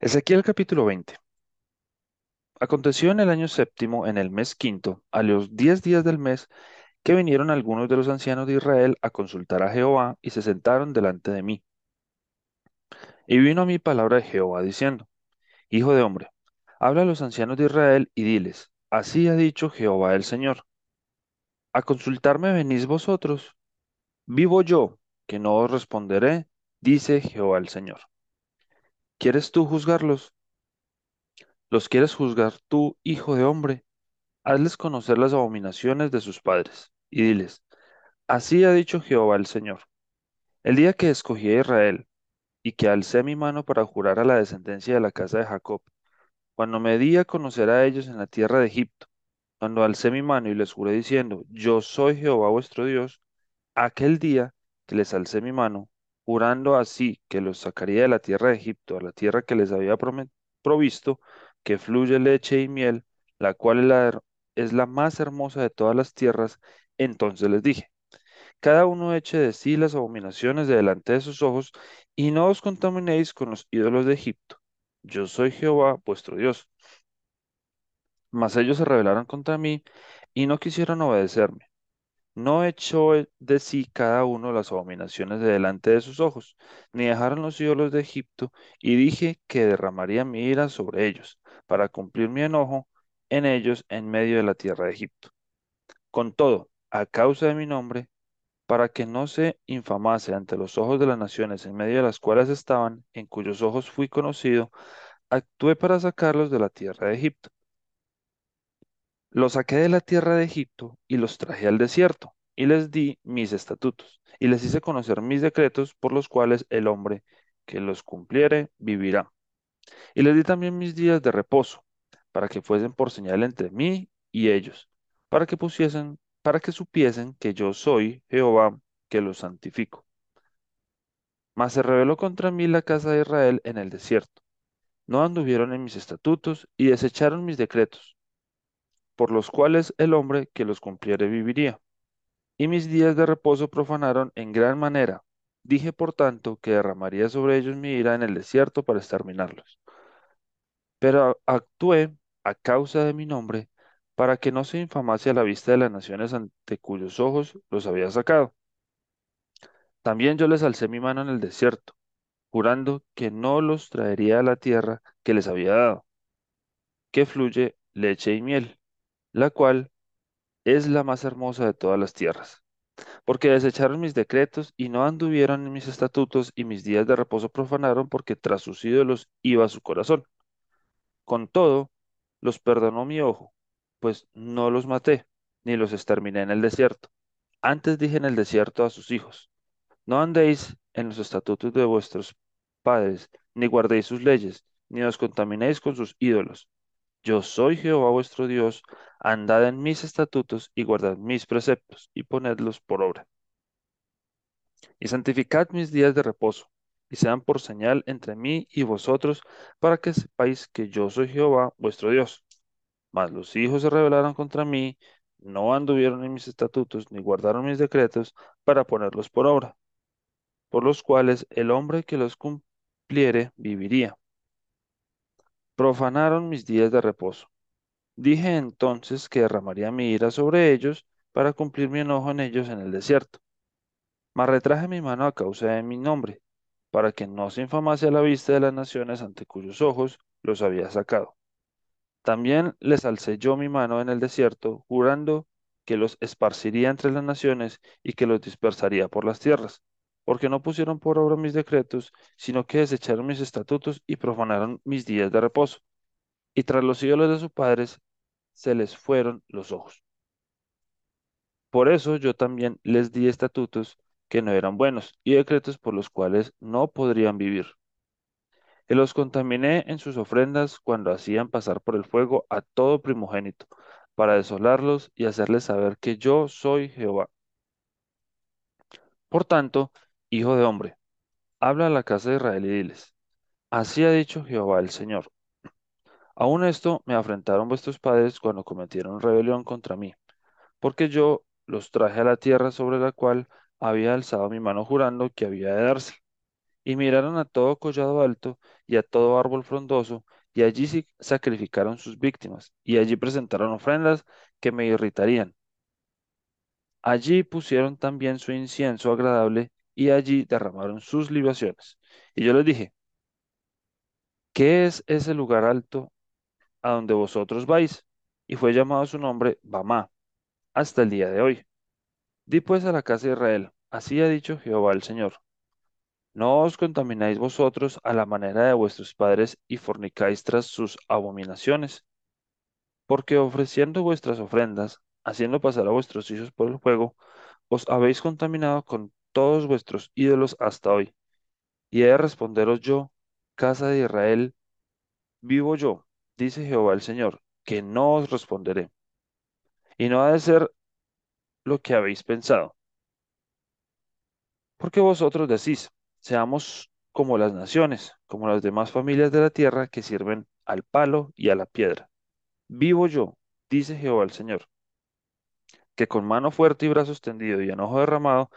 Ezequiel capítulo 20. Aconteció en el año séptimo, en el mes quinto, a los diez días del mes, que vinieron algunos de los ancianos de Israel a consultar a Jehová y se sentaron delante de mí. Y vino a mí palabra de Jehová diciendo, Hijo de hombre, habla a los ancianos de Israel y diles, Así ha dicho Jehová el Señor. A consultarme venís vosotros. Vivo yo, que no os responderé, dice Jehová el Señor. ¿Quieres tú juzgarlos? ¿Los quieres juzgar tú, hijo de hombre? Hazles conocer las abominaciones de sus padres, y diles, Así ha dicho Jehová el Señor. El día que escogí a Israel, y que alcé mi mano para jurar a la descendencia de la casa de Jacob, cuando me di a conocer a ellos en la tierra de Egipto, cuando alcé mi mano y les juré diciendo, Yo soy Jehová vuestro Dios, aquel día que les alcé mi mano, jurando así que los sacaría de la tierra de Egipto, a la tierra que les había provisto, que fluye leche y miel, la cual es la, es la más hermosa de todas las tierras, entonces les dije, cada uno eche de sí las abominaciones de delante de sus ojos, y no os contaminéis con los ídolos de Egipto. Yo soy Jehová vuestro Dios. Mas ellos se rebelaron contra mí y no quisieron obedecerme. No echó e- de sí cada uno las abominaciones de delante de sus ojos, ni dejaron los ídolos de Egipto, y dije que derramaría mi ira sobre ellos, para cumplir mi enojo en ellos en medio de la tierra de Egipto. Con todo, a causa de mi nombre, para que no se infamase ante los ojos de las naciones en medio de las cuales estaban, en cuyos ojos fui conocido, actué para sacarlos de la tierra de Egipto. Los saqué de la tierra de Egipto y los traje al desierto, y les di mis estatutos, y les hice conocer mis decretos por los cuales el hombre que los cumpliere vivirá. Y les di también mis días de reposo, para que fuesen por señal entre mí y ellos, para que pusiesen, para que supiesen que yo soy Jehová que los santifico. Mas se rebeló contra mí la casa de Israel en el desierto. No anduvieron en mis estatutos y desecharon mis decretos, por los cuales el hombre que los cumpliere viviría. y mis días de reposo profanaron en gran manera. Dije, por tanto, que derramaría sobre ellos mi ira en el desierto para exterminarlos. Pero actué a causa de mi nombre, para que no se infamase a la vista de las naciones ante cuyos ojos los había sacado. También yo les alcé mi mano en el desierto, jurando que no los traería a la tierra que les había dado, que fluye leche y miel, la cual es la más hermosa de todas las tierras. porque desecharon mis decretos y no anduvieron en mis estatutos y mis días de reposo profanaron porque tras sus ídolos iba su corazón. Con todo, los perdonó mi ojo, pues no los maté, ni los exterminé en el desierto. Antes dije en el desierto a sus hijos, no andéis en los estatutos de vuestros padres, ni guardéis sus leyes, ni os contaminéis con sus ídolos. Yo soy Jehová vuestro Dios, andad en mis estatutos y guardad mis preceptos y ponedlos por obra. y santificad mis días de reposo, y sean por señal entre mí y vosotros, para que sepáis que yo soy Jehová vuestro Dios. Mas los hijos se rebelaron contra mí, no anduvieron en mis estatutos, ni guardaron mis decretos para ponerlos por obra, por los cuales el hombre que los cumpliere viviría. Profanaron mis días de reposo. Dije entonces que derramaría mi ira sobre ellos para cumplir mi enojo en ellos en el desierto. Mas retraje mi mano a causa de mi nombre, para que no se infamase a la vista de las naciones ante cuyos ojos los había sacado. También les alcé yo mi mano en el desierto, jurando que los esparciría entre las naciones y que los dispersaría por las tierras, porque no pusieron por obra mis decretos, sino que desecharon mis estatutos y profanaron mis días de reposo. Y tras los ídolos de sus padres se les fueron los ojos. Por eso yo también les di estatutos que no eran buenos y decretos por los cuales no podrían vivir. Y los contaminé en sus ofrendas cuando hacían pasar por el fuego a todo primogénito, para desolarlos y hacerles saber que yo soy Jehová. Por tanto, hijo de hombre, habla a la casa de Israel y diles, así ha dicho Jehová el Señor. Aún esto me afrentaron vuestros padres cuando cometieron rebelión contra mí, porque yo los traje a la tierra sobre la cual había alzado mi mano jurando que había de darse Y miraron a todo collado alto y a todo árbol frondoso, y allí sacrificaron sus víctimas, y allí presentaron ofrendas que me irritarían. Allí pusieron también su incienso agradable, y allí derramaron sus libaciones. Y yo les dije, ¿qué es ese lugar alto a donde vosotros vais? Y fue llamado su nombre Bamá, hasta el día de hoy. Di pues a la casa de Israel, así ha dicho Jehová el Señor. No os contamináis vosotros a la manera de vuestros padres y fornicáis tras sus abominaciones, porque ofreciendo vuestras ofrendas, haciendo pasar a vuestros hijos por el fuego, os habéis contaminado con todos vuestros ídolos hasta hoy. Y he de responderos yo, casa de Israel, vivo yo, dice Jehová el Señor, que no os responderé. Y no ha de ser lo que habéis pensado. Porque vosotros decís, seamos como las naciones, como las demás familias de la tierra que sirven al palo y a la piedra. Vivo yo, dice Jehová el Señor, que con mano fuerte y brazo extendido y enojo derramado,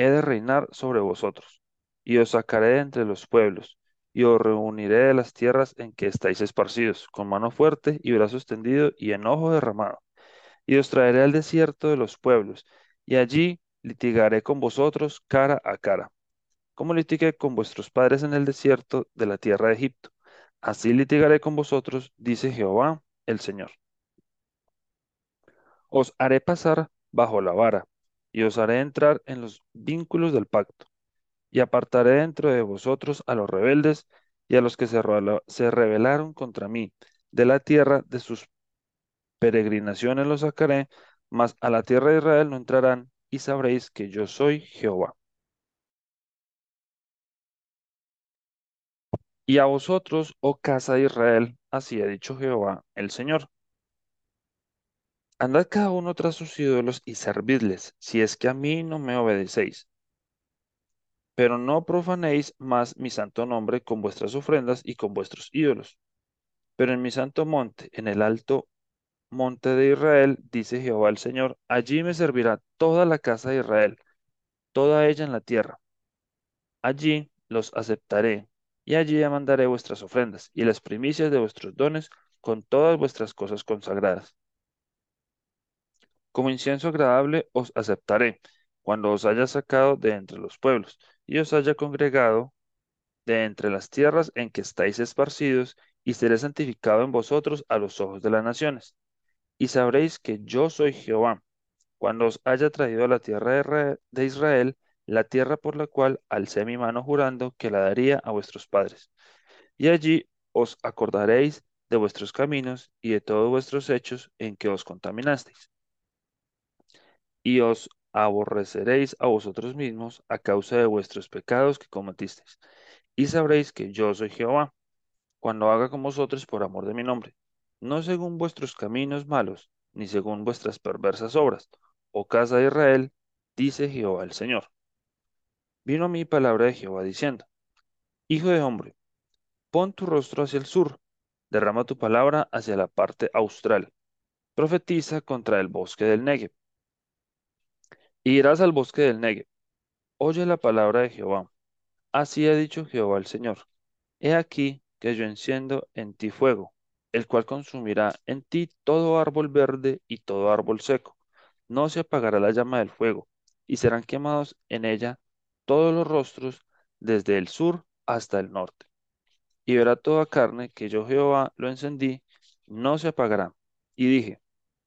he de reinar sobre vosotros, y os sacaré de entre los pueblos, y os reuniré de las tierras en que estáis esparcidos, con mano fuerte y brazo extendido y enojo derramado, y os traeré al desierto de los pueblos, y allí litigaré con vosotros cara a cara, como litigué con vuestros padres en el desierto de la tierra de Egipto. Así litigaré con vosotros, dice Jehová el Señor. Os haré pasar bajo la vara, y os haré entrar en los vínculos del pacto, y apartaré dentro de vosotros a los rebeldes y a los que se, se rebelaron contra mí. De la tierra de sus peregrinaciones los sacaré, mas a la tierra de Israel no entrarán, y sabréis que yo soy Jehová. Y a vosotros, oh casa de Israel, así ha dicho Jehová el Señor. Andad cada uno tras sus ídolos y servidles, si es que a mí no me obedecéis. Pero no profanéis más mi santo nombre con vuestras ofrendas y con vuestros ídolos. Pero en mi santo monte, en el alto monte de Israel, dice Jehová el Señor, allí me servirá toda la casa de Israel, toda ella en la tierra. Allí los aceptaré, y allí mandaré vuestras ofrendas y las primicias de vuestros dones con todas vuestras cosas consagradas. Como incienso agradable os aceptaré, cuando os haya sacado de entre los pueblos, y os haya congregado de entre las tierras en que estáis esparcidos, y seré santificado en vosotros a los ojos de las naciones. Y sabréis que yo soy Jehová, cuando os haya traído a la tierra de Israel, la tierra por la cual alcé mi mano jurando que la daría a vuestros padres. Y allí os acordaréis de vuestros caminos y de todos vuestros hechos en que os contaminasteis y os aborreceréis a vosotros mismos a causa de vuestros pecados que cometisteis. Y sabréis que yo soy Jehová, cuando haga con vosotros por amor de mi nombre, no según vuestros caminos malos, ni según vuestras perversas obras, oh casa de Israel, dice Jehová el Señor. Vino a mí palabra de Jehová diciendo, Hijo de hombre, pon tu rostro hacia el sur, derrama tu palabra hacia la parte austral, profetiza contra el bosque del Negev, irás al bosque del Negev. Oye la palabra de Jehová. Así ha dicho Jehová el Señor. He aquí que yo enciendo en ti fuego, el cual consumirá en ti todo árbol verde y todo árbol seco. No se apagará la llama del fuego, y serán quemados en ella todos los rostros desde el sur hasta el norte. Y verá toda carne que yo Jehová lo encendí, no se apagará. Y dije,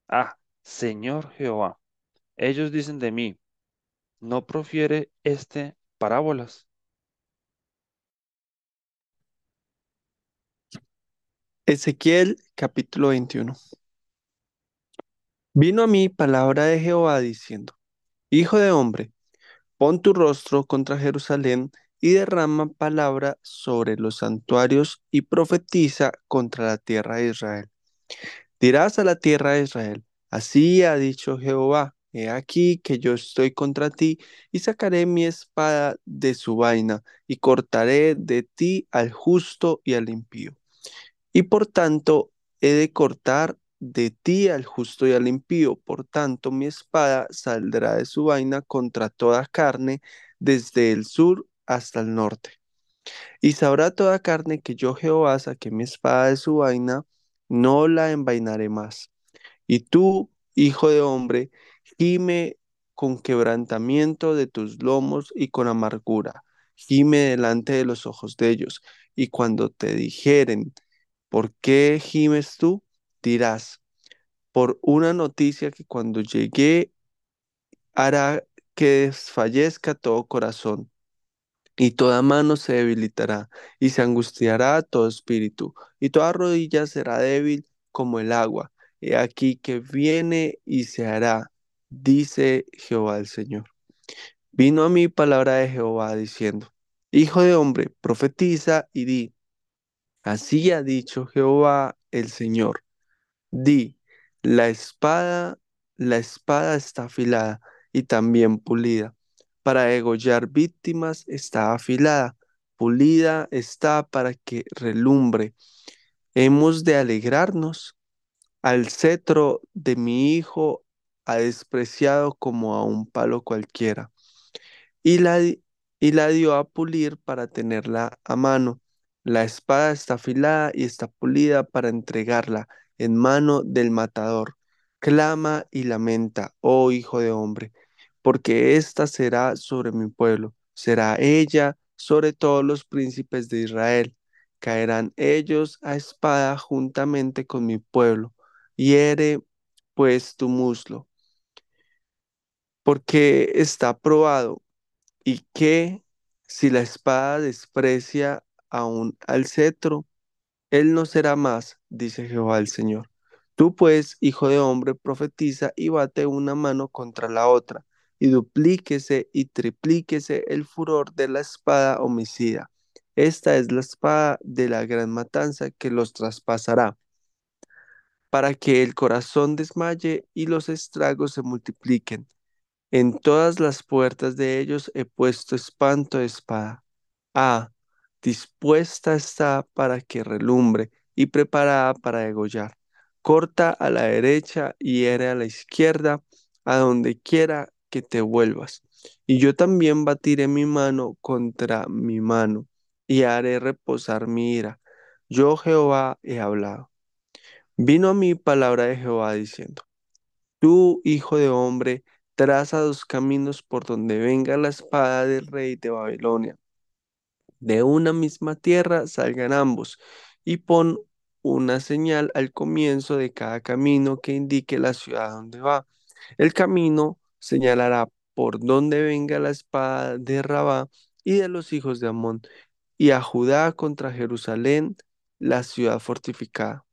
Ah, Señor Jehová, ellos dicen de mí, ¿no profiere este parábolas? Ezequiel capítulo 21. Vino a mí palabra de Jehová diciendo, Hijo de hombre, pon tu rostro contra Jerusalén y derrama palabra sobre los santuarios y profetiza contra la tierra de Israel. Dirás a la tierra de Israel, así ha dicho Jehová, he aquí que yo estoy contra ti y sacaré mi espada de su vaina y cortaré de ti al justo y al impío y por tanto he de cortar de ti al justo y al impío. Por tanto, mi espada saldrá de su vaina contra toda carne, desde el sur hasta el norte. Y sabrá toda carne que yo Jehová saqué mi espada de su vaina, no la envainaré más. Y tú, hijo de hombre, gime con quebrantamiento de tus lomos y con amargura. Gime delante de los ojos de ellos. Y cuando te dijeren, ¿por qué gimes tú? Dirás, por una noticia que cuando llegué hará que desfallezca todo corazón y toda mano se debilitará, y se angustiará todo espíritu, y toda rodilla será débil como el agua. He aquí que viene y se hará, dice Jehová el Señor. Vino a mí palabra de Jehová diciendo, Hijo de hombre, profetiza y di, así ha dicho Jehová el Señor. Di, la espada, la espada está afilada y también pulida para degollar víctimas está afilada, pulida está para que relumbre. Hemos de alegrarnos. Al cetro de mi hijo ha despreciado como a un palo cualquiera, y la, y la dio a pulir para tenerla a mano. La espada está afilada y está pulida para entregarla en mano del matador. Clama y lamenta, oh hijo de hombre porque ésta será sobre mi pueblo, será ella sobre todos los príncipes de Israel. Caerán ellos a espada juntamente con mi pueblo. Hiere pues tu muslo, porque está probado, y que si la espada desprecia aún al cetro, él no será más, dice Jehová el Señor. Tú pues, hijo de hombre, profetiza y bate una mano contra la otra y duplíquese y triplíquese el furor de la espada homicida. Esta es la espada de la gran matanza que los traspasará, para que el corazón desmaye y los estragos se multipliquen. En todas las puertas de ellos he puesto espanto de espada. Ah, dispuesta está para que relumbre y preparada para degollar. Corta a la derecha y hiere a la izquierda, a donde quiera que te vuelvas. Y yo también batiré mi mano contra mi mano y haré reposar mi ira. Yo Jehová he hablado. Vino a mí palabra de Jehová diciendo, Tú, hijo de hombre, traza dos caminos por donde venga la espada del rey de Babilonia. De una misma tierra salgan ambos, y pon una señal al comienzo de cada camino que indique la ciudad donde va. El camino señalará por donde venga la espada de Rabá y de los hijos de Amón, y a Judá contra Jerusalén, la ciudad fortificada.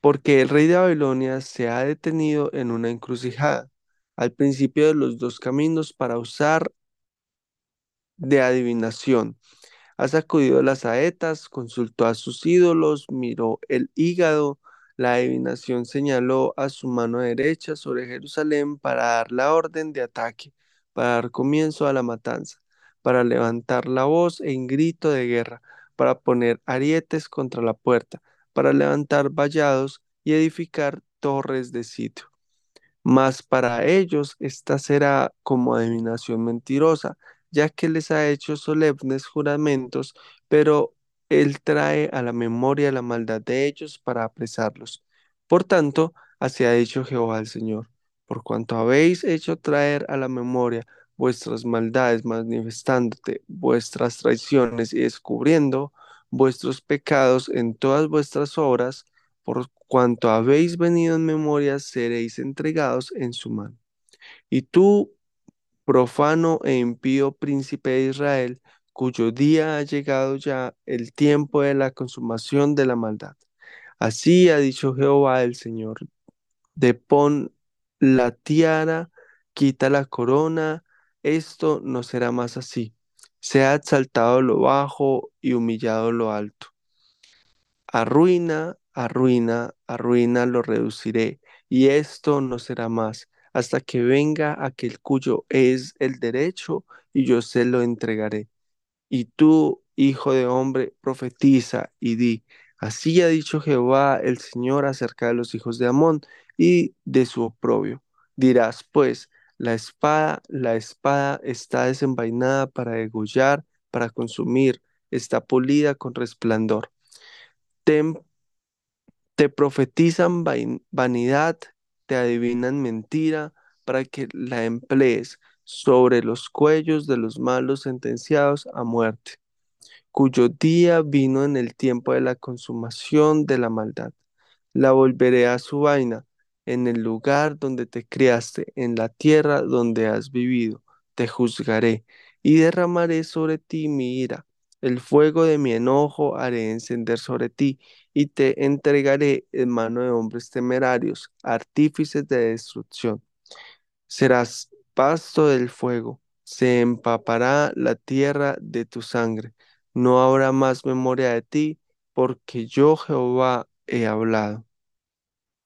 Porque el rey de Babilonia se ha detenido en una encrucijada, al principio de los dos caminos para usar de adivinación ha sacudido las saetas, consultó a sus ídolos, miró el hígado, la adivinación señaló a su mano derecha sobre Jerusalén para dar la orden de ataque, para dar comienzo a la matanza, para levantar la voz en grito de guerra, para poner arietes contra la puerta, para levantar vallados y edificar torres de sitio. Mas para ellos esta será como adivinación mentirosa, ya que les ha hecho solemnes juramentos, pero él trae a la memoria la maldad de ellos para apresarlos. Por tanto, así ha dicho Jehová el Señor, por cuanto habéis hecho traer a la memoria vuestras maldades, manifestándote vuestras traiciones y descubriendo vuestros pecados en todas vuestras obras, por cuanto habéis venido en memoria, seréis entregados en su mano. Y tú, profano e impío príncipe de Israel, cuyo día ha llegado ya el tiempo de la consumación de la maldad. Así ha dicho Jehová el Señor, depon la tiara, quita la corona, esto no será más así. Se ha exaltado lo bajo y humillado lo alto. Arruina, arruina, arruina lo reduciré, y esto no será más hasta que venga aquel cuyo es el derecho y yo se lo entregaré. Y tú, hijo de hombre, profetiza y di, así ha dicho Jehová el Señor acerca de los hijos de Amón y de su oprobio. Dirás, pues, la espada, la espada está desenvainada para degollar para consumir, está pulida con resplandor. Ten te profetizan vanidad, te adivinan mentira para que la emplees sobre los cuellos de los malos sentenciados a muerte, cuyo día vino en el tiempo de la consumación de la maldad. La volveré a su vaina, en el lugar donde te criaste, en la tierra donde has vivido, te juzgaré y derramaré sobre ti mi ira. El fuego de mi enojo haré encender sobre ti y te entregaré en mano de hombres temerarios, artífices de destrucción. Serás pasto del fuego, se empapará la tierra de tu sangre. No habrá más memoria de ti, porque yo Jehová he hablado.